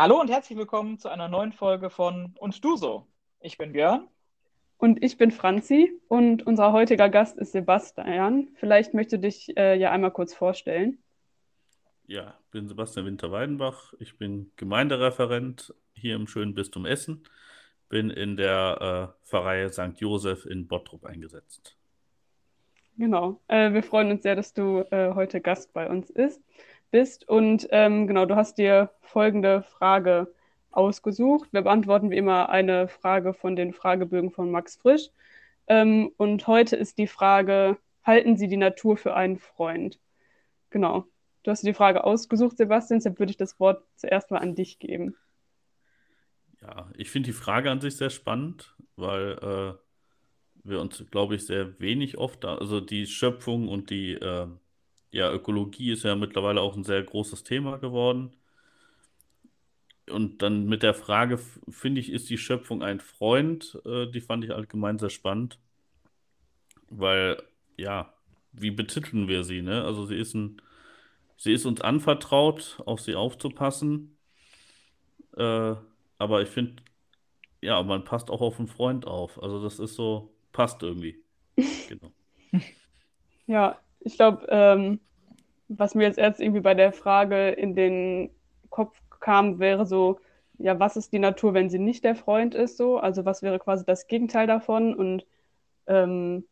Hallo und herzlich willkommen zu einer neuen Folge von Und du so. Ich bin Björn. Und ich bin Franzi und unser heutiger Gast ist Sebastian. Vielleicht möchtest du dich äh, ja einmal kurz vorstellen. Ja, ich bin Sebastian Winter-Weidenbach. Ich bin Gemeindereferent hier im schönen Bistum Essen. Bin in der äh, Pfarrei St. Josef in Bottrop eingesetzt. Genau. Äh, wir freuen uns sehr, dass du äh, heute Gast bei uns ist, bist. Und ähm, genau, du hast dir folgende Frage ausgesucht. Wir beantworten wie immer eine Frage von den Fragebögen von Max Frisch. Ähm, und heute ist die Frage, halten Sie die Natur für einen Freund? Genau. Du hast die Frage ausgesucht, Sebastian, deshalb würde ich das Wort zuerst mal an dich geben. Ja, ich finde die Frage an sich sehr spannend, weil äh, wir uns, glaube ich, sehr wenig oft, also die Schöpfung und die äh, ja, Ökologie ist ja mittlerweile auch ein sehr großes Thema geworden. Und dann mit der Frage, finde ich, ist die Schöpfung ein Freund? Äh, die fand ich allgemein sehr spannend. Weil, ja, wie betiteln wir sie, ne? Also sie ist ein, sie ist uns anvertraut, auf sie aufzupassen. Äh, aber ich finde, ja, man passt auch auf einen Freund auf. Also das ist so, passt irgendwie. Genau. Ja, ich glaube, ähm, was mir jetzt erst irgendwie bei der Frage in den Kopf kam, wäre so, ja, was ist die Natur, wenn sie nicht der Freund ist, so? Also was wäre quasi das Gegenteil davon? Und ähm,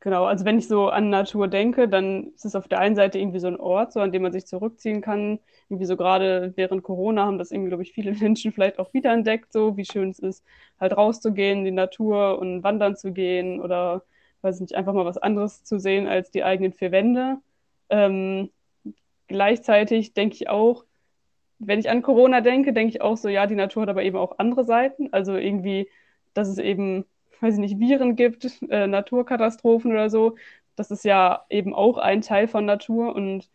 genau, also wenn ich so an Natur denke, dann ist es auf der einen Seite irgendwie so ein Ort, so an dem man sich zurückziehen kann. Irgendwie so gerade während Corona haben das irgendwie, glaube ich, viele Menschen vielleicht auch wiederentdeckt, so wie schön es ist, halt rauszugehen in die Natur und wandern zu gehen oder weiß nicht, einfach mal was anderes zu sehen als die eigenen vier Wände. Ähm, gleichzeitig denke ich auch, wenn ich an Corona denke, denke ich auch so, ja, die Natur hat aber eben auch andere Seiten. Also irgendwie, dass es eben, weiß ich nicht, Viren gibt, äh, Naturkatastrophen oder so. Das ist ja eben auch ein Teil von Natur. Und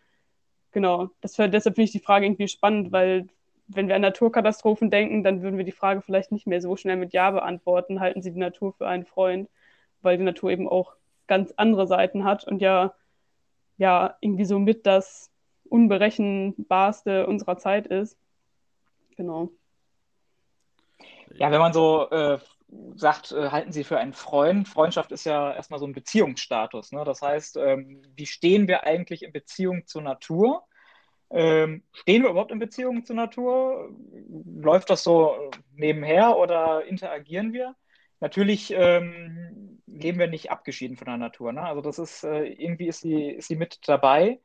genau, das, deshalb finde ich die Frage irgendwie spannend, weil wenn wir an Naturkatastrophen denken, dann würden wir die Frage vielleicht nicht mehr so schnell mit Ja beantworten. Halten Sie die Natur für einen Freund? Weil die Natur eben auch ganz andere Seiten hat und ja, ja, irgendwie so mit das unberechenbarste unserer Zeit ist. Genau. Ja, wenn man so äh, sagt, äh, halten Sie für einen Freund, Freundschaft ist ja erstmal so ein Beziehungsstatus. Ne? Das heißt, ähm, wie stehen wir eigentlich in Beziehung zur Natur? Ähm, stehen wir überhaupt in Beziehung zur Natur? Läuft das so nebenher oder interagieren wir? Natürlich ähm, leben wir nicht abgeschieden von der Natur. Ne? Also das ist, äh, irgendwie ist sie, ist sie mit dabei.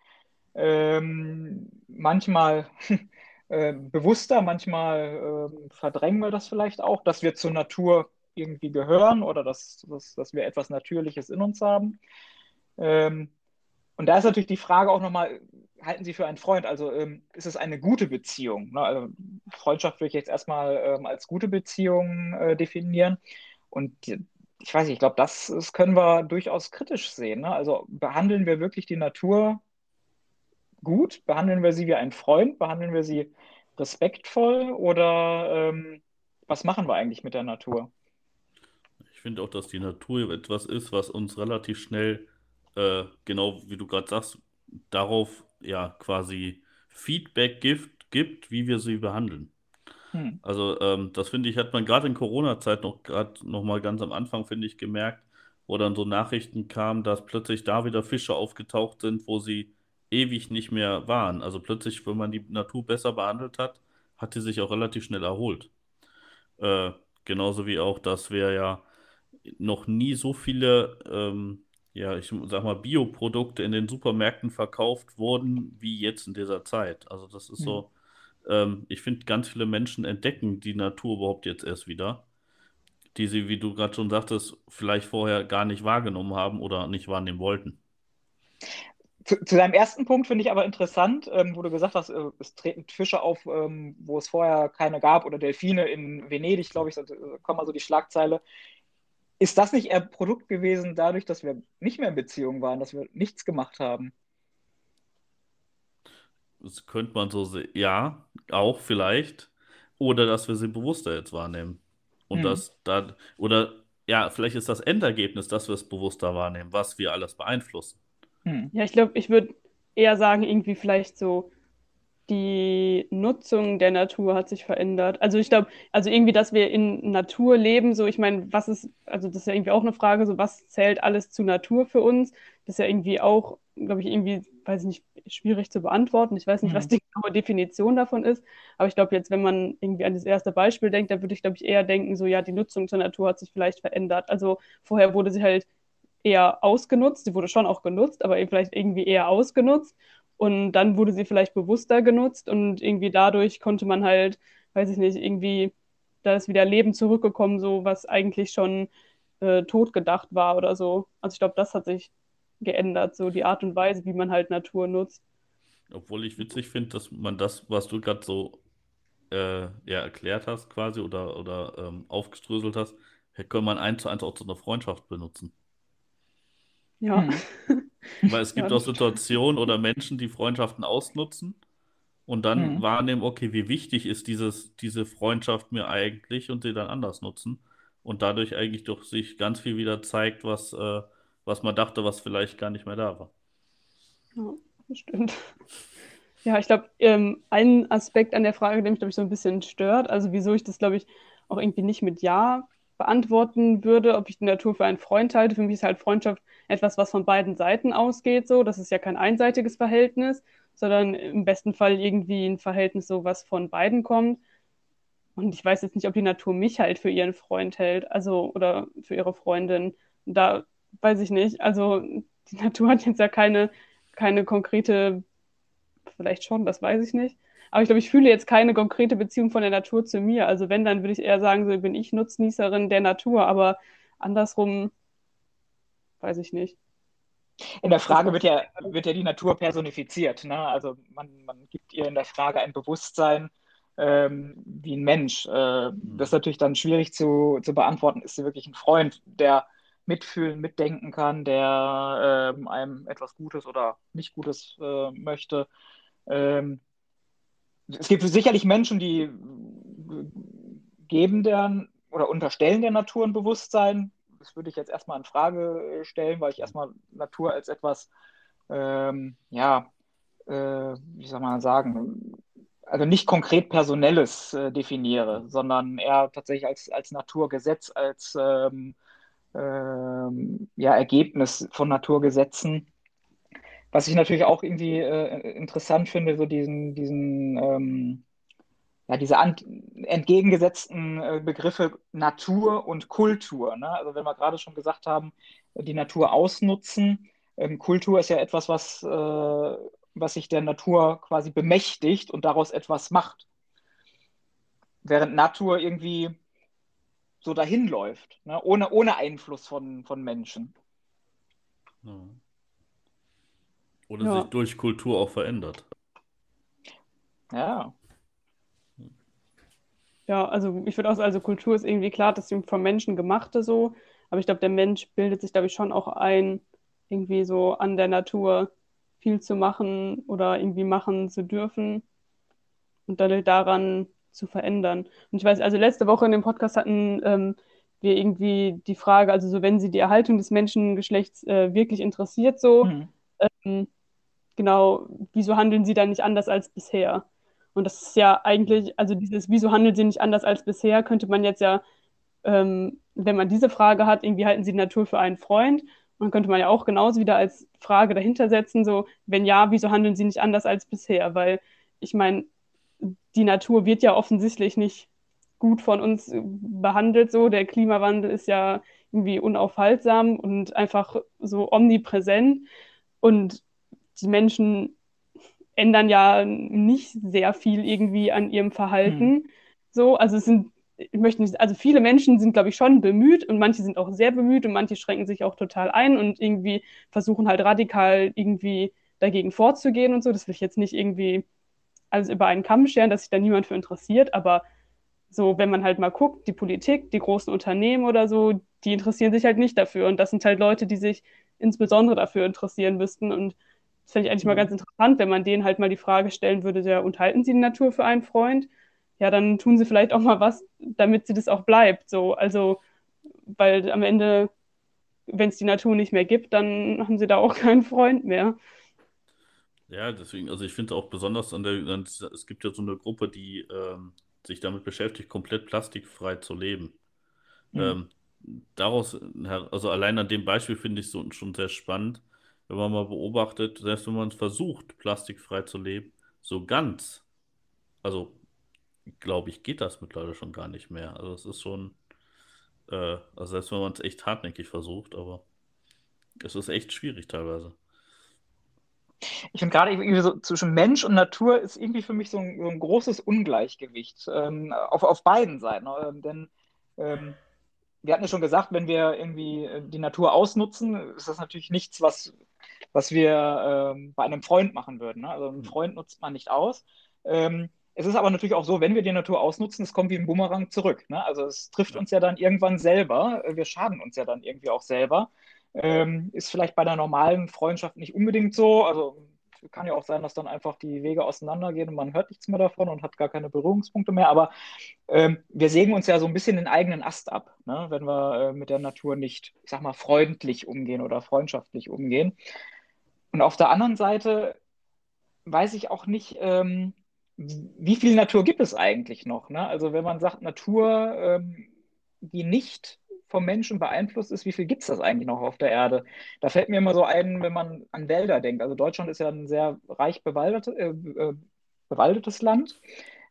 Ähm, manchmal äh, bewusster, manchmal äh, verdrängen wir das vielleicht auch, dass wir zur Natur irgendwie gehören oder dass, dass, dass wir etwas Natürliches in uns haben. Ähm, und da ist natürlich die Frage auch nochmal, halten Sie für einen Freund? Also ähm, ist es eine gute Beziehung? Ne? Also, Freundschaft würde ich jetzt erstmal ähm, als gute Beziehung äh, definieren. Und ich weiß nicht, ich glaube, das, das, können wir durchaus kritisch sehen. Ne? Also behandeln wir wirklich die Natur gut? Behandeln wir sie wie ein Freund? Behandeln wir sie respektvoll? Oder ähm, was machen wir eigentlich mit der Natur? Ich finde auch, dass die Natur etwas ist, was uns relativ schnell, äh, genau wie du gerade sagst, darauf ja quasi Feedback gibt, gibt, wie wir sie behandeln. Hm. Also ähm, das finde ich, hat man gerade in Corona-Zeit noch gerade noch mal ganz am Anfang, finde ich, gemerkt, wo dann so Nachrichten kamen, dass plötzlich da wieder Fische aufgetaucht sind, wo sie ewig nicht mehr waren. Also plötzlich, wenn man die Natur besser behandelt hat, hat die sich auch relativ schnell erholt. Äh, genauso wie auch, dass wir ja noch nie so viele, ähm, ja, ich sag mal, Bioprodukte in den Supermärkten verkauft wurden, wie jetzt in dieser Zeit. Also das ist so, hm. Ähm, ich finde, ganz viele Menschen entdecken die Natur überhaupt jetzt erst wieder, die sie, wie du gerade schon sagtest, vielleicht vorher gar nicht wahrgenommen haben oder nicht wahrnehmen wollten. Zu, zu, deinem ersten Punkt finde ich aber interessant, ähm, wo du gesagt hast, äh, es treten Fische auf, ähm, wo es vorher keine gab, oder Delfine in Venedig, glaube ich, da kommt mal so die Schlagzeile. Ist das nicht eher Produkt gewesen dadurch, dass wir nicht mehr in Beziehung waren, dass wir nichts gemacht haben? Das könnte man so sehen. Ja, auch vielleicht. Oder dass wir sie bewusster jetzt wahrnehmen. Und hm. das da, oder ja, vielleicht ist das Endergebnis, dass wir es bewusster wahrnehmen, was wir alles beeinflussen. Hm. Ja, ich glaube, ich würde eher sagen, irgendwie vielleicht so die Nutzung der Natur hat sich verändert. Also ich glaube, also irgendwie, dass wir in Natur leben, so ich meine, was ist, also das ist ja irgendwie auch eine Frage, so was zählt alles zu Natur für uns? Das ist ja irgendwie auch, glaube ich, irgendwie, weiß ich nicht, schwierig zu beantworten. Ich weiß nicht, mhm. was die genaue Definition davon ist, aber ich glaube jetzt, wenn man irgendwie an das erste Beispiel denkt, dann würde ich, glaube ich, eher denken, so ja, die Nutzung zur Natur hat sich vielleicht verändert. Also vorher wurde sie halt eher ausgenutzt, sie wurde schon auch genutzt, aber vielleicht irgendwie eher ausgenutzt und dann wurde sie vielleicht bewusster genutzt und irgendwie dadurch konnte man halt, weiß ich nicht, irgendwie, da ist wieder Leben zurückgekommen, so was eigentlich schon äh, tot gedacht war oder so. Also ich glaube, das hat sich geändert, so die Art und Weise, wie man halt Natur nutzt. Obwohl ich witzig finde, dass man das, was du gerade so äh, ja, erklärt hast quasi oder, oder ähm, aufgeströselt hast, könnte man eins zu eins auch zu einer Freundschaft benutzen. Ja. Hm. Weil es gibt ja, auch Situationen oder Menschen, die Freundschaften ausnutzen und dann mhm. wahrnehmen, okay, wie wichtig ist dieses, diese Freundschaft mir eigentlich und sie dann anders nutzen und dadurch eigentlich doch sich ganz viel wieder zeigt, was, äh, was man dachte, was vielleicht gar nicht mehr da war. Ja, das stimmt. Ja, ich glaube, ähm, ein Aspekt an der Frage, der mich, glaube ich, so ein bisschen stört, also wieso ich das, glaube ich, auch irgendwie nicht mit Ja beantworten würde, ob ich die Natur für einen Freund halte. Für mich ist halt Freundschaft etwas, was von beiden Seiten ausgeht. So, das ist ja kein einseitiges Verhältnis, sondern im besten Fall irgendwie ein Verhältnis, so was von beiden kommt. Und ich weiß jetzt nicht, ob die Natur mich halt für ihren Freund hält, also oder für ihre Freundin. Da weiß ich nicht. Also die Natur hat jetzt ja keine, keine konkrete, vielleicht schon, das weiß ich nicht. Aber ich glaube, ich fühle jetzt keine konkrete Beziehung von der Natur zu mir. Also wenn, dann würde ich eher sagen, so bin ich Nutznießerin der Natur, aber andersrum weiß ich nicht. In der Frage wird ja, wird ja die Natur personifiziert. Ne? Also man, man gibt ihr in der Frage ein Bewusstsein ähm, wie ein Mensch. Äh, das ist natürlich dann schwierig zu, zu beantworten. Ist sie wirklich ein Freund, der mitfühlen, mitdenken kann, der ähm, einem etwas Gutes oder nicht Gutes äh, möchte? Ähm, es gibt sicherlich Menschen, die geben der oder unterstellen der Natur ein Bewusstsein. Das würde ich jetzt erstmal in Frage stellen, weil ich erstmal Natur als etwas, ähm, ja, äh, wie soll man sagen, also nicht konkret Personelles äh, definiere, sondern eher tatsächlich als, als Naturgesetz, als ähm, ähm, ja, Ergebnis von Naturgesetzen was ich natürlich auch irgendwie äh, interessant finde, so diesen, diesen ähm, ja, diese entgegengesetzten äh, Begriffe Natur und Kultur. Ne? Also wenn wir gerade schon gesagt haben, die Natur ausnutzen, ähm, Kultur ist ja etwas, was, äh, was sich der Natur quasi bemächtigt und daraus etwas macht. Während Natur irgendwie so dahin läuft, ne? ohne, ohne Einfluss von, von Menschen. Mhm. Oder ja. sich durch Kultur auch verändert. Ja. Ja, also ich würde auch sagen, also Kultur ist irgendwie klar, das ist vom Menschen gemachte so, aber ich glaube, der Mensch bildet sich, glaube ich, schon auch ein, irgendwie so an der Natur viel zu machen oder irgendwie machen zu dürfen und dann daran zu verändern. Und ich weiß, also letzte Woche in dem Podcast hatten ähm, wir irgendwie die Frage, also so, wenn sie die Erhaltung des Menschengeschlechts äh, wirklich interessiert, so, mhm. ähm, genau, wieso handeln sie dann nicht anders als bisher? Und das ist ja eigentlich, also dieses, wieso handeln sie nicht anders als bisher, könnte man jetzt ja, ähm, wenn man diese Frage hat, irgendwie halten sie die Natur für einen Freund. Man könnte man ja auch genauso wieder als Frage dahinter setzen, so, wenn ja, wieso handeln sie nicht anders als bisher? Weil ich meine, die Natur wird ja offensichtlich nicht gut von uns behandelt, so. Der Klimawandel ist ja irgendwie unaufhaltsam und einfach so omnipräsent. Und die Menschen ändern ja nicht sehr viel irgendwie an ihrem Verhalten. Hm. So, also es sind, ich möchte nicht, also viele Menschen sind, glaube ich, schon bemüht und manche sind auch sehr bemüht und manche schränken sich auch total ein und irgendwie versuchen halt radikal irgendwie dagegen vorzugehen und so. Das will ich jetzt nicht irgendwie alles über einen Kamm scheren, dass sich da niemand für interessiert, aber so, wenn man halt mal guckt, die Politik, die großen Unternehmen oder so, die interessieren sich halt nicht dafür. Und das sind halt Leute, die sich insbesondere dafür interessieren müssten. Und das fände ich eigentlich mal ganz interessant, wenn man denen halt mal die Frage stellen würde, ja, und halten sie die Natur für einen Freund? Ja, dann tun sie vielleicht auch mal was, damit sie das auch bleibt. So, also, weil am Ende, wenn es die Natur nicht mehr gibt, dann haben sie da auch keinen Freund mehr. Ja, deswegen, also ich finde auch besonders an der, an es gibt ja so eine Gruppe, die ähm, sich damit beschäftigt, komplett plastikfrei zu leben. Mhm. Ähm, daraus, also allein an dem Beispiel finde ich so schon sehr spannend, wenn man mal beobachtet, selbst wenn man versucht, plastikfrei zu leben, so ganz, also glaube ich, geht das mittlerweile schon gar nicht mehr. Also es ist schon, äh, also selbst wenn man es echt hartnäckig versucht, aber es ist echt schwierig teilweise. Ich finde gerade so zwischen Mensch und Natur ist irgendwie für mich so ein, so ein großes Ungleichgewicht ähm, auf, auf beiden Seiten. Ähm, denn ähm, wir hatten ja schon gesagt, wenn wir irgendwie äh, die Natur ausnutzen, ist das natürlich nichts, was, was wir ähm, bei einem Freund machen würden. Ne? Also einen Freund nutzt man nicht aus. Ähm, es ist aber natürlich auch so, wenn wir die Natur ausnutzen, es kommt wie ein Bumerang zurück. Ne? Also es trifft uns ja dann irgendwann selber. Wir schaden uns ja dann irgendwie auch selber. Ähm, ist vielleicht bei einer normalen Freundschaft nicht unbedingt so. Also kann ja auch sein, dass dann einfach die Wege auseinandergehen und man hört nichts mehr davon und hat gar keine Berührungspunkte mehr. Aber ähm, wir sägen uns ja so ein bisschen den eigenen Ast ab, ne? wenn wir äh, mit der Natur nicht, ich sag mal, freundlich umgehen oder freundschaftlich umgehen. Und auf der anderen Seite weiß ich auch nicht, ähm, wie viel Natur gibt es eigentlich noch? Ne? Also wenn man sagt, Natur, ähm, die nicht vom Menschen beeinflusst ist, wie viel gibt es das eigentlich noch auf der Erde? Da fällt mir immer so ein, wenn man an Wälder denkt. Also Deutschland ist ja ein sehr reich bewaldete, äh, äh, bewaldetes Land.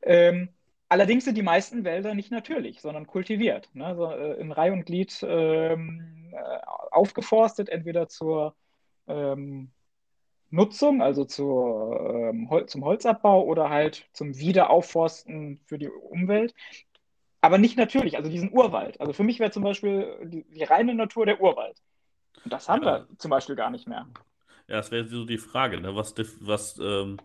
Ähm, allerdings sind die meisten Wälder nicht natürlich, sondern kultiviert. Ne? Also, äh, in Reihe und Glied ähm, äh, aufgeforstet, entweder zur ähm, Nutzung, also zur, ähm, zum Holzabbau oder halt zum Wiederaufforsten für die Umwelt aber nicht natürlich, also diesen Urwald. Also für mich wäre zum Beispiel die, die, reine Natur der Urwald. Und das haben ja. wir zum Beispiel gar nicht mehr. Ja, das wäre so die Frage, ne? was, was, ähm,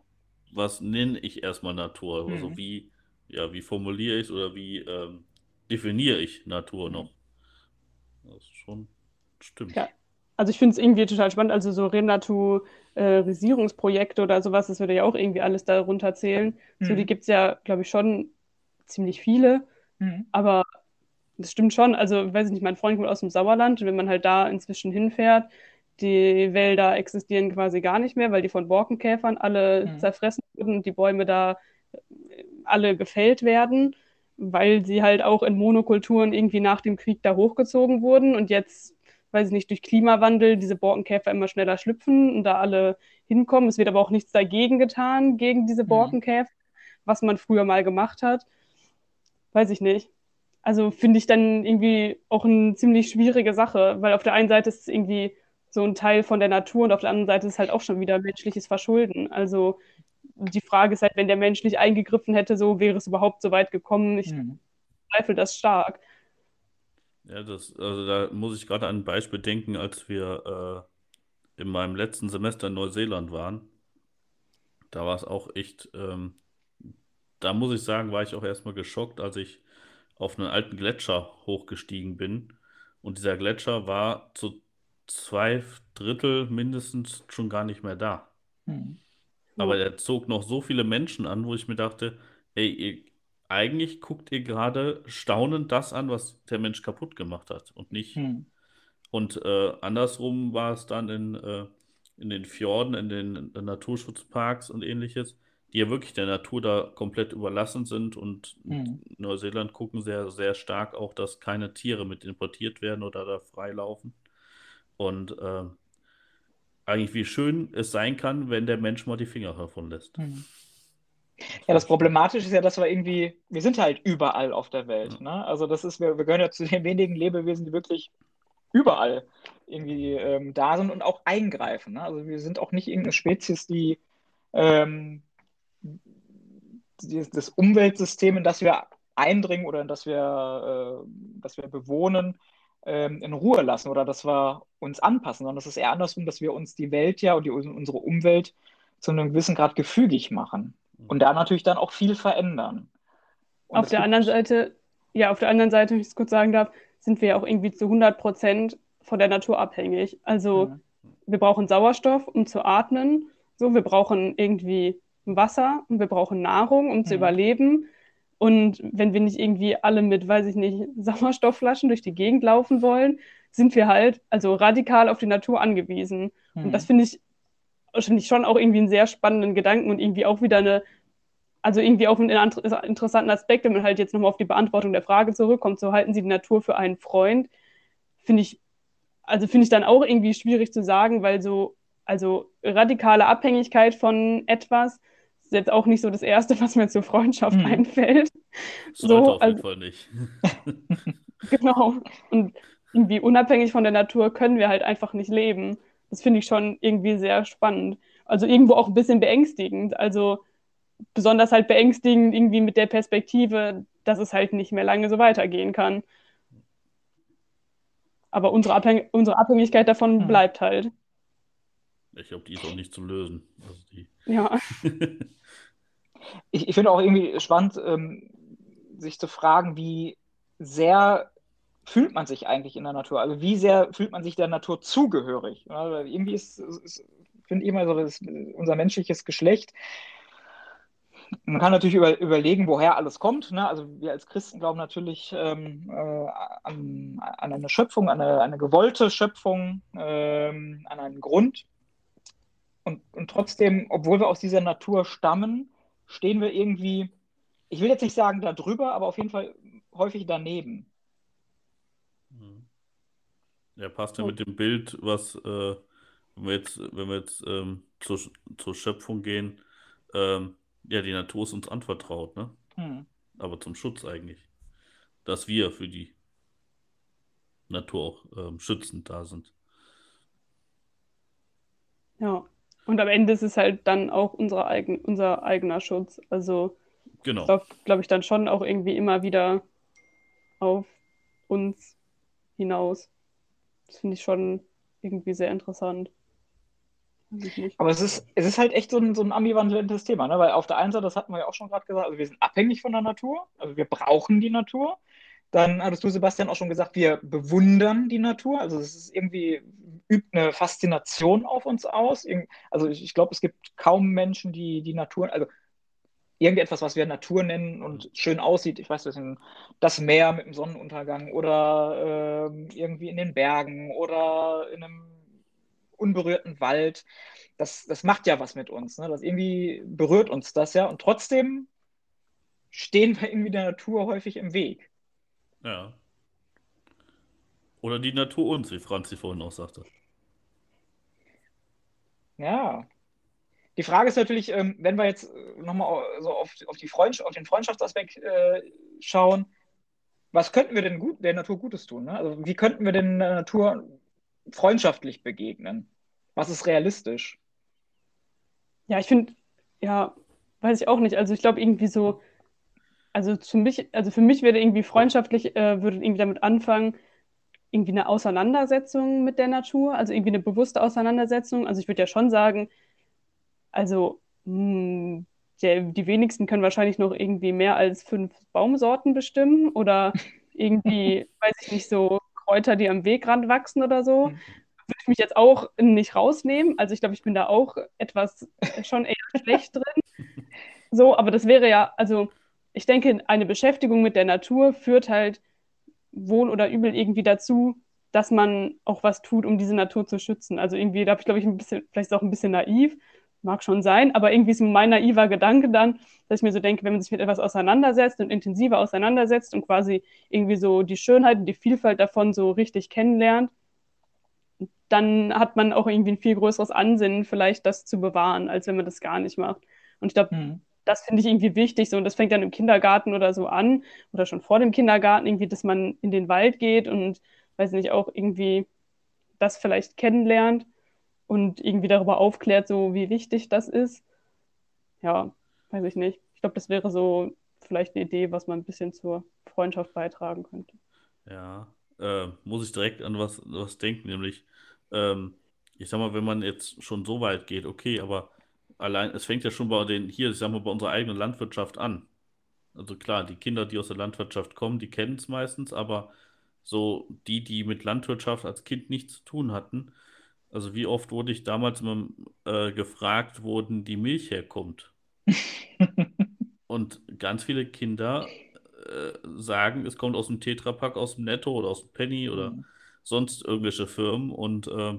was nenne ich erstmal Natur? Mhm. Also wie, ja, wie formuliere ich es oder wie ähm, definiere ich Natur noch? Das ist schon stimmt. Ja. Also ich finde es irgendwie total spannend, also so Renaturisierungsprojekte oder sowas, das würde ja auch irgendwie alles darunter zählen. Mhm. So, die gibt es ja, glaube ich, schon ziemlich viele. Mhm. Aber das stimmt schon. Also, weiß ich nicht, mein Freund kommt aus dem Sauerland. Wenn man halt da inzwischen hinfährt, die Wälder existieren quasi gar nicht mehr, weil die von Borkenkäfern alle mhm. zerfressen wurden und die Bäume da äh, alle gefällt werden, weil sie halt auch in Monokulturen irgendwie nach dem Krieg da hochgezogen wurden und jetzt, weiß ich nicht, durch Klimawandel diese Borkenkäfer immer schneller schlüpfen und da alle hinkommen. Es wird aber auch nichts dagegen getan, gegen diese mhm. Borkenkäfer, mhm. was man früher mal gemacht hat weiß ich nicht. Also finde ich dann irgendwie auch eine ziemlich schwierige Sache, weil auf der einen Seite ist es irgendwie so ein Teil von der Natur und auf der anderen Seite ist es halt auch schon wieder menschliches Verschulden. Also die Frage ist halt, wenn der Mensch nicht eingegriffen hätte, so wäre es überhaupt so weit gekommen. Ich mhm. zweifle das stark. Ja, das, also da muss ich gerade an ein Beispiel denken, als wir äh, in meinem letzten Semester in Neuseeland waren. Da war es auch echt ähm, da muss ich sagen, war ich auch erstmal geschockt, als ich auf einen alten Gletscher hochgestiegen bin. Und dieser Gletscher war zu zwei Drittel mindestens schon gar nicht mehr da. Hm. Aber er zog noch so viele Menschen an, wo ich mir dachte, ey, ihr, eigentlich guckt ihr gerade staunend das an, was der Mensch kaputt gemacht hat und nicht. Hm. Und äh, andersrum war es dann in, äh, in den Fjorden, in den, in den Naturschutzparks und ähnliches die ja wirklich der Natur da komplett überlassen sind und mhm. Neuseeland gucken sehr, sehr stark auch, dass keine Tiere mit importiert werden oder da freilaufen. Und äh, eigentlich wie schön es sein kann, wenn der Mensch mal die Finger davon lässt. Mhm. Ja, das Problematische ist ja, dass wir irgendwie, wir sind halt überall auf der Welt. Ja. Ne? Also das ist, wir, wir gehören ja zu den wenigen Lebewesen, die wirklich überall irgendwie ähm, da sind und auch eingreifen. Ne? Also wir sind auch nicht irgendeine Spezies, die ähm, das Umweltsystem, in das wir eindringen oder in das wir, äh, das wir bewohnen, ähm, in Ruhe lassen oder dass wir uns anpassen, sondern es ist eher andersrum, dass wir uns die Welt ja und die, unsere Umwelt zu einem gewissen Grad gefügig machen und da natürlich dann auch viel verändern. Und auf der anderen Seite, ja, auf der anderen Seite, wenn ich es kurz sagen darf, sind wir ja auch irgendwie zu 100 Prozent von der Natur abhängig. Also mhm. wir brauchen Sauerstoff, um zu atmen. So, wir brauchen irgendwie Wasser und wir brauchen Nahrung, um mhm. zu überleben. Und wenn wir nicht irgendwie alle mit, weiß ich nicht, Sauerstoffflaschen durch die Gegend laufen wollen, sind wir halt also radikal auf die Natur angewiesen. Mhm. Und das finde ich finde ich schon auch irgendwie einen sehr spannenden Gedanken und irgendwie auch wieder eine, also irgendwie auch einen interessanten Aspekt, wenn man halt jetzt nochmal auf die Beantwortung der Frage zurückkommt, so halten Sie die Natur für einen Freund, finde ich, also finde ich dann auch irgendwie schwierig zu sagen, weil so, also radikale Abhängigkeit von etwas ist jetzt auch nicht so das Erste, was mir zur Freundschaft hm. einfällt. Sollte so, auf jeden also, Fall nicht. genau. Und irgendwie unabhängig von der Natur können wir halt einfach nicht leben. Das finde ich schon irgendwie sehr spannend. Also irgendwo auch ein bisschen beängstigend. Also besonders halt beängstigend irgendwie mit der Perspektive, dass es halt nicht mehr lange so weitergehen kann. Aber unsere, Abhäng unsere Abhängigkeit davon hm. bleibt halt. Ich glaube, die ist auch nicht zu lösen. Also ja. ich, ich finde auch irgendwie spannend, ähm, sich zu fragen, wie sehr fühlt man sich eigentlich in der Natur? Also wie sehr fühlt man sich der Natur zugehörig? Ja, irgendwie ist, ist finde ich immer so, das, unser menschliches Geschlecht. Man kann natürlich über, überlegen, woher alles kommt. Ne? Also wir als Christen glauben natürlich ähm, äh, an, an, eine Schöpfung, an eine, eine gewollte Schöpfung, ähm, an einen Grund. Und, und trotzdem, obwohl wir aus dieser Natur stammen, stehen wir irgendwie, ich will jetzt nicht sagen darüber, aber auf jeden Fall häufig daneben. Ja, passt ja mit dem Bild, was, äh, wenn wir jetzt, wenn wir jetzt ähm, zur, zur Schöpfung gehen, ähm, ja, die Natur ist uns anvertraut, ne? Hm. Aber zum Schutz eigentlich. Dass wir für die Natur auch ähm, schützend da sind. Ja, und am Ende ist es halt dann auch unsere eigen, unser eigener Schutz. Also, genau. glaube ich, dann schon auch irgendwie immer wieder auf uns hinaus. Das finde ich schon irgendwie sehr interessant. Aber es ist, es ist halt echt so ein, so ein ambivalentes Thema, ne? weil auf der einen Seite, das hatten wir ja auch schon gerade gesagt, also wir sind abhängig von der Natur, also wir brauchen die Natur. Dann hattest du, Sebastian, auch schon gesagt, wir bewundern die Natur. Also es ist irgendwie, übt eine Faszination auf uns aus. Also ich, ich glaube, es gibt kaum Menschen, die die Natur, also irgendetwas, was wir Natur nennen und schön aussieht. Ich weiß nicht, das Meer mit dem Sonnenuntergang oder äh, irgendwie in den Bergen oder in einem unberührten Wald. Das, das macht ja was mit uns. Ne? Das irgendwie berührt uns das ja. Und trotzdem stehen wir irgendwie der Natur häufig im Weg. Ja. Oder die Natur uns, wie Franzi vorhin auch sagte. Ja, die Frage ist natürlich, ähm, wenn wir jetzt äh, nochmal so auf, auf, die Freundschaft, auf den Freundschaftsaspekt äh, schauen, was könnten wir denn gut, der Natur Gutes tun? Ne? Also wie könnten wir denn der Natur freundschaftlich begegnen? Was ist realistisch? Ja, ich finde, ja, weiß ich auch nicht. Also ich glaube irgendwie so, also für mich, also für mich würde irgendwie freundschaftlich, äh, würde irgendwie damit anfangen, irgendwie eine Auseinandersetzung mit der Natur, also irgendwie eine bewusste Auseinandersetzung. Also ich würde ja schon sagen, also mh, hm, der, die wenigsten können wahrscheinlich noch irgendwie mehr als fünf Baumsorten bestimmen oder irgendwie, weiß ich nicht, so Kräuter, die am Wegrand wachsen oder so. Mhm. Würde ich mich jetzt auch nicht rausnehmen. Also ich glaube, ich bin da auch etwas schon eher schlecht drin. So, aber das wäre ja, also ich denke, eine Beschäftigung mit der Natur führt halt wohl oder übel irgendwie dazu, dass man auch was tut, um diese Natur zu schützen. Also irgendwie, da habe ich, glaube ich, ein bisschen, vielleicht auch ein bisschen naiv, mag schon sein, aber irgendwie ist mein naiver Gedanke dann, dass ich mir so denke, wenn man sich mit etwas auseinandersetzt und intensiver auseinandersetzt und quasi irgendwie so die Schönheit und die Vielfalt davon so richtig kennenlernt, dann hat man auch irgendwie ein viel größeres Ansinnen, vielleicht das zu bewahren, als wenn man das gar nicht macht. Und ich glaube, hm. Das finde ich irgendwie wichtig. So, und das fängt dann im Kindergarten oder so an, oder schon vor dem Kindergarten, irgendwie, dass man in den Wald geht und, weiß nicht, auch irgendwie das vielleicht kennenlernt und irgendwie darüber aufklärt, so wie wichtig das ist. Ja, weiß ich nicht. Ich glaube, das wäre so vielleicht eine Idee, was man ein bisschen zur Freundschaft beitragen könnte. Ja, äh, muss ich direkt an was, was denken, nämlich, ähm, ich sag mal, wenn man jetzt schon so weit geht, okay, aber allein, es fängt ja schon bei den, hier, ich sag mal, bei unserer eigenen Landwirtschaft an. Also klar, die Kinder, die aus der Landwirtschaft kommen, die kennen es meistens, aber so die, die mit Landwirtschaft als Kind nichts zu tun hatten, also wie oft wurde ich damals immer äh, gefragt, wo denn die Milch herkommt? Und ganz viele Kinder äh, sagen, es kommt aus dem Tetrapack, aus dem Netto oder aus dem Penny oder mhm. sonst irgendwelche Firmen. Und äh,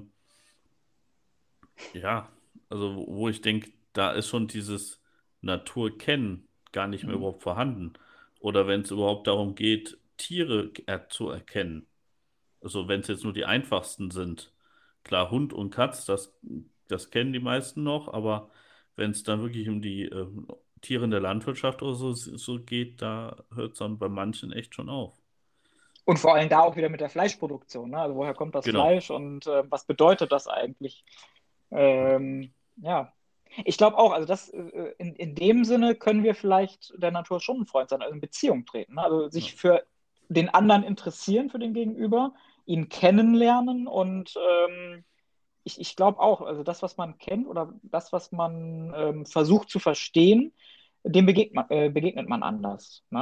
ja, also wo ich denke, da ist schon dieses Naturkennen gar nicht mehr mhm. überhaupt vorhanden. Oder wenn es überhaupt darum geht, Tiere er zu erkennen. Also wenn es jetzt nur die einfachsten sind. Klar, Hund und Katz, das, das kennen die meisten noch, aber wenn es dann wirklich um die äh, Tiere in der Landwirtschaft oder so, so geht, da hört es dann bei manchen echt schon auf. Und vor allem da auch wieder mit der Fleischproduktion. Ne? Also woher kommt das genau. Fleisch und äh, was bedeutet das eigentlich? Ähm, ja, ich glaube auch, also das äh, in, in dem Sinne können wir vielleicht der Natur schon ein Freund sein, also in Beziehung treten. Ne? Also sich für den anderen interessieren, für den Gegenüber, ihn kennenlernen und ähm, ich, ich glaube auch, also das, was man kennt oder das, was man ähm, versucht zu verstehen, dem begegnet man, äh, begegnet man anders. Ne?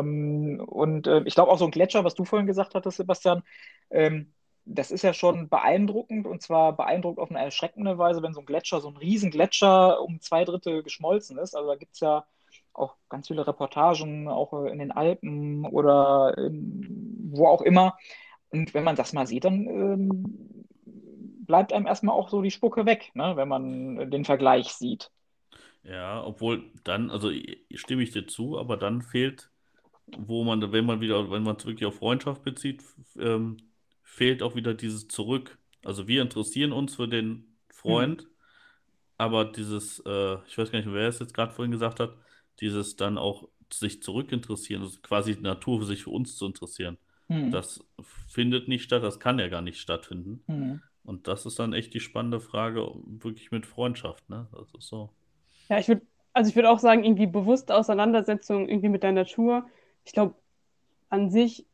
Ähm, und äh, ich glaube auch so ein Gletscher, was du vorhin gesagt hattest, Sebastian, ähm, das ist ja schon beeindruckend und zwar beeindruckt auf eine erschreckende Weise, wenn so ein Gletscher, so ein Riesengletscher um zwei Drittel geschmolzen ist. Also da gibt es ja auch ganz viele Reportagen, auch äh, in den Alpen oder in, wo auch immer. Und wenn man das mal sieht, dann ähm, bleibt einem erstmal auch so die Spucke weg, ne, wenn man den Vergleich sieht. Ja, obwohl dann, also stimme ich dir zu, aber dann fehlt, wo man, wenn man wieder, wenn man wirklich auf Freundschaft bezieht, ähm, fehlt auch wieder dieses Zurück. Also wir interessieren uns für den Freund, mhm. aber dieses, äh, ich weiß gar nicht, wer es jetzt gerade vorhin gesagt hat, dieses dann auch sich zurückinteressieren, also quasi die Natur für sich für uns zu interessieren. Mhm. Das findet nicht statt, das kann ja gar nicht stattfinden. Mhm. Und das ist dann echt die spannende Frage, wirklich mit Freundschaft, ne? Das ist so. Ja, ich würde, also ich würde auch sagen, irgendwie bewusste Auseinandersetzung irgendwie mit der Natur. Ich glaube, an sich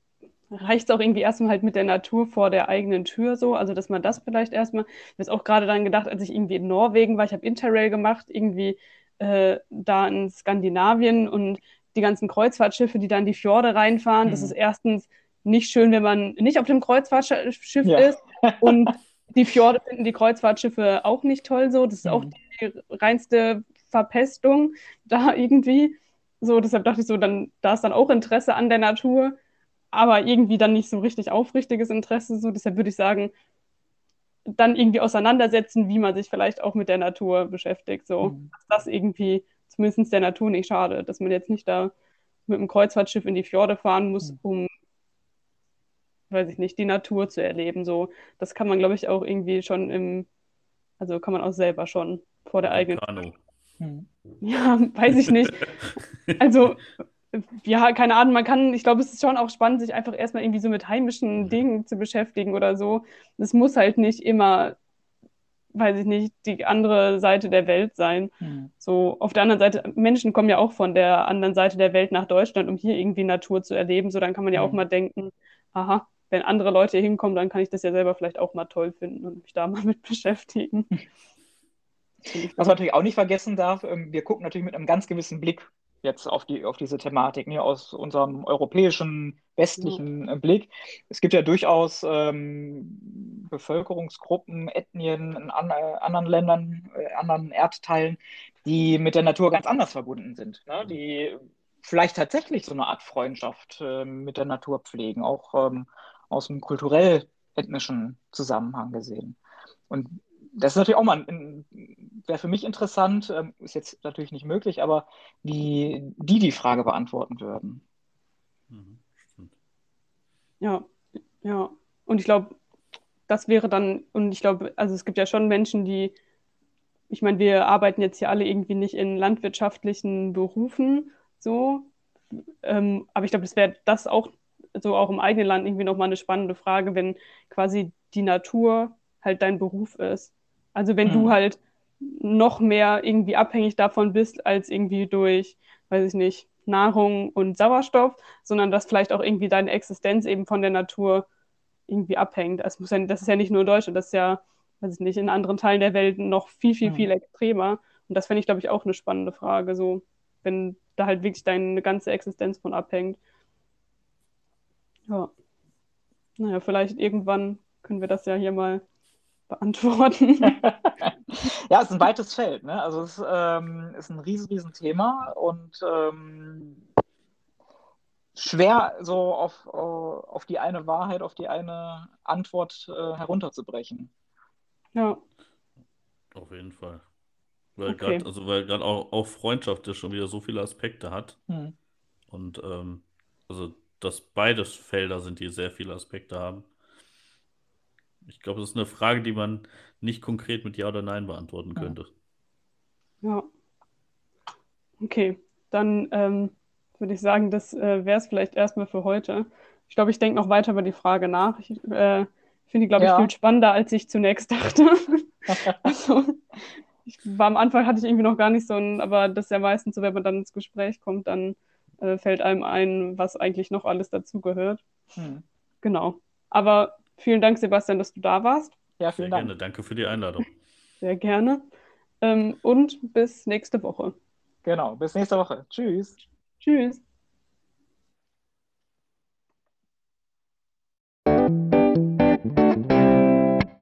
reicht es auch irgendwie erstmal halt mit der Natur vor der eigenen Tür so. Also, dass man das vielleicht erstmal, ich habe auch gerade dann gedacht, als ich irgendwie in Norwegen war, ich habe Interrail gemacht, irgendwie äh, da in Skandinavien und die ganzen Kreuzfahrtschiffe, die dann die Fjorde reinfahren. Mhm. Das ist erstens nicht schön, wenn man nicht auf dem Kreuzfahrtschiff ja. ist und die Fjorde finden die Kreuzfahrtschiffe auch nicht toll so. Das ist mhm. auch die reinste Verpestung da irgendwie. So, deshalb dachte ich so, dann, da ist dann auch Interesse an der Natur, aber irgendwie dann nicht so richtig aufrichtiges Interesse. So, deshalb würde ich sagen, dann irgendwie auseinandersetzen, wie man sich vielleicht auch mit der Natur beschäftigt. So, mhm. dass das irgendwie zumindest der Natur nicht schadet, dass man jetzt nicht da mit einem Kreuzfahrtschiff in die Fjorde fahren muss, mhm. um weiß ich nicht, die Natur zu erleben. So, das kann man, glaube ich, auch irgendwie schon im, also kann man auch selber schon vor der eigenen. Kanu. Hm. Ja, weiß ich nicht. also, ja, keine Ahnung, man kann, ich glaube, es ist schon auch spannend, sich einfach erstmal irgendwie so mit heimischen Dingen zu beschäftigen oder so. Es muss halt nicht immer, weiß ich nicht, die andere Seite der Welt sein. Mhm. So, auf der anderen Seite, Menschen kommen ja auch von der anderen Seite der Welt nach Deutschland, um hier irgendwie Natur zu erleben. So, dann kann man ja mhm. auch mal denken, aha, wenn andere Leute hier hinkommen, dann kann ich das ja selber vielleicht auch mal toll finden und mich da mal mit beschäftigen. Was man natürlich auch nicht vergessen darf, ähm, wir gucken natürlich mit einem ganz gewissen Blick jetzt auf, die, auf diese Thematik, ne, aus unserem europäischen, westlichen ja. Blick. Es gibt ja durchaus ähm, Bevölkerungsgruppen, Ethnien in an, äh, anderen Ländern, äh, anderen Erdteilen, die mit der Natur ganz anders verbunden sind, ne, die vielleicht tatsächlich so eine Art Freundschaft äh, mit der Natur pflegen, auch ähm, aus einem kulturell-ethnischen Zusammenhang gesehen. Und das ist natürlich auch mal, wäre für mich interessant, ähm, ist jetzt natürlich nicht möglich, aber wie die die Frage beantworten würden. Mhm, ja, ja. Und ich glaube, das wäre dann, und ich glaube, also es gibt ja schon Menschen, die, ich meine, wir arbeiten jetzt hier alle irgendwie nicht in landwirtschaftlichen Berufen, so, ähm, aber ich glaube, das wäre das auch so auch im eigenen Land irgendwie nochmal eine spannende Frage, wenn quasi die Natur halt dein Beruf ist. Also wenn mhm. du halt noch mehr irgendwie abhängig davon bist, als irgendwie durch, weiß ich nicht, Nahrung und Sauerstoff, sondern dass vielleicht auch irgendwie deine Existenz eben von der Natur irgendwie abhängt. Das, muss ja, das ist ja nicht nur in Deutschland, das ist ja, weiß ich nicht, in anderen Teilen der Welt noch viel, viel, mhm. viel extremer. Und das fände ich, glaube ich, auch eine spannende Frage, so, wenn da halt wirklich deine ganze Existenz von abhängt. Ja. Naja, vielleicht irgendwann können wir das ja hier mal beantworten. ja, es ist ein weites Feld. Ne? Also es ähm, ist ein riesen, riesen Thema und ähm, schwer so auf, auf die eine Wahrheit, auf die eine Antwort äh, herunterzubrechen. Ja. Auf jeden Fall. Weil Okay. gerade, also weil gerade auch, auch Freundschaft ja schon wieder so viele Aspekte hat. Hm. Und ähm, also, dass beides Felder sind, die sehr viele Aspekte haben. Ich glaube, das ist eine Frage, die man nicht konkret mit Ja oder Nein beantworten könnte. Ja. Okay, dann ähm, würde ich sagen, das äh, wäre es vielleicht erstmal für heute. Ich glaube, ich denke noch weiter über die Frage nach. Ich äh, finde die, glaube ich, Ja. viel spannender, als ich zunächst dachte. Also, ich war am Anfang hatte ich irgendwie noch gar nicht so ein, aber das ist ja meistens so, wenn man dann ins Gespräch kommt, dann äh, fällt einem ein, was eigentlich noch alles dazugehört. Hm. Genau. Aber vielen Dank, Sebastian, dass du da warst. Ja, Sehr vielen Dank. gerne. Danke für die Einladung. Sehr gerne. Ähm, und bis nächste Woche. Genau. Bis nächste Woche. Tschüss. Tschüss.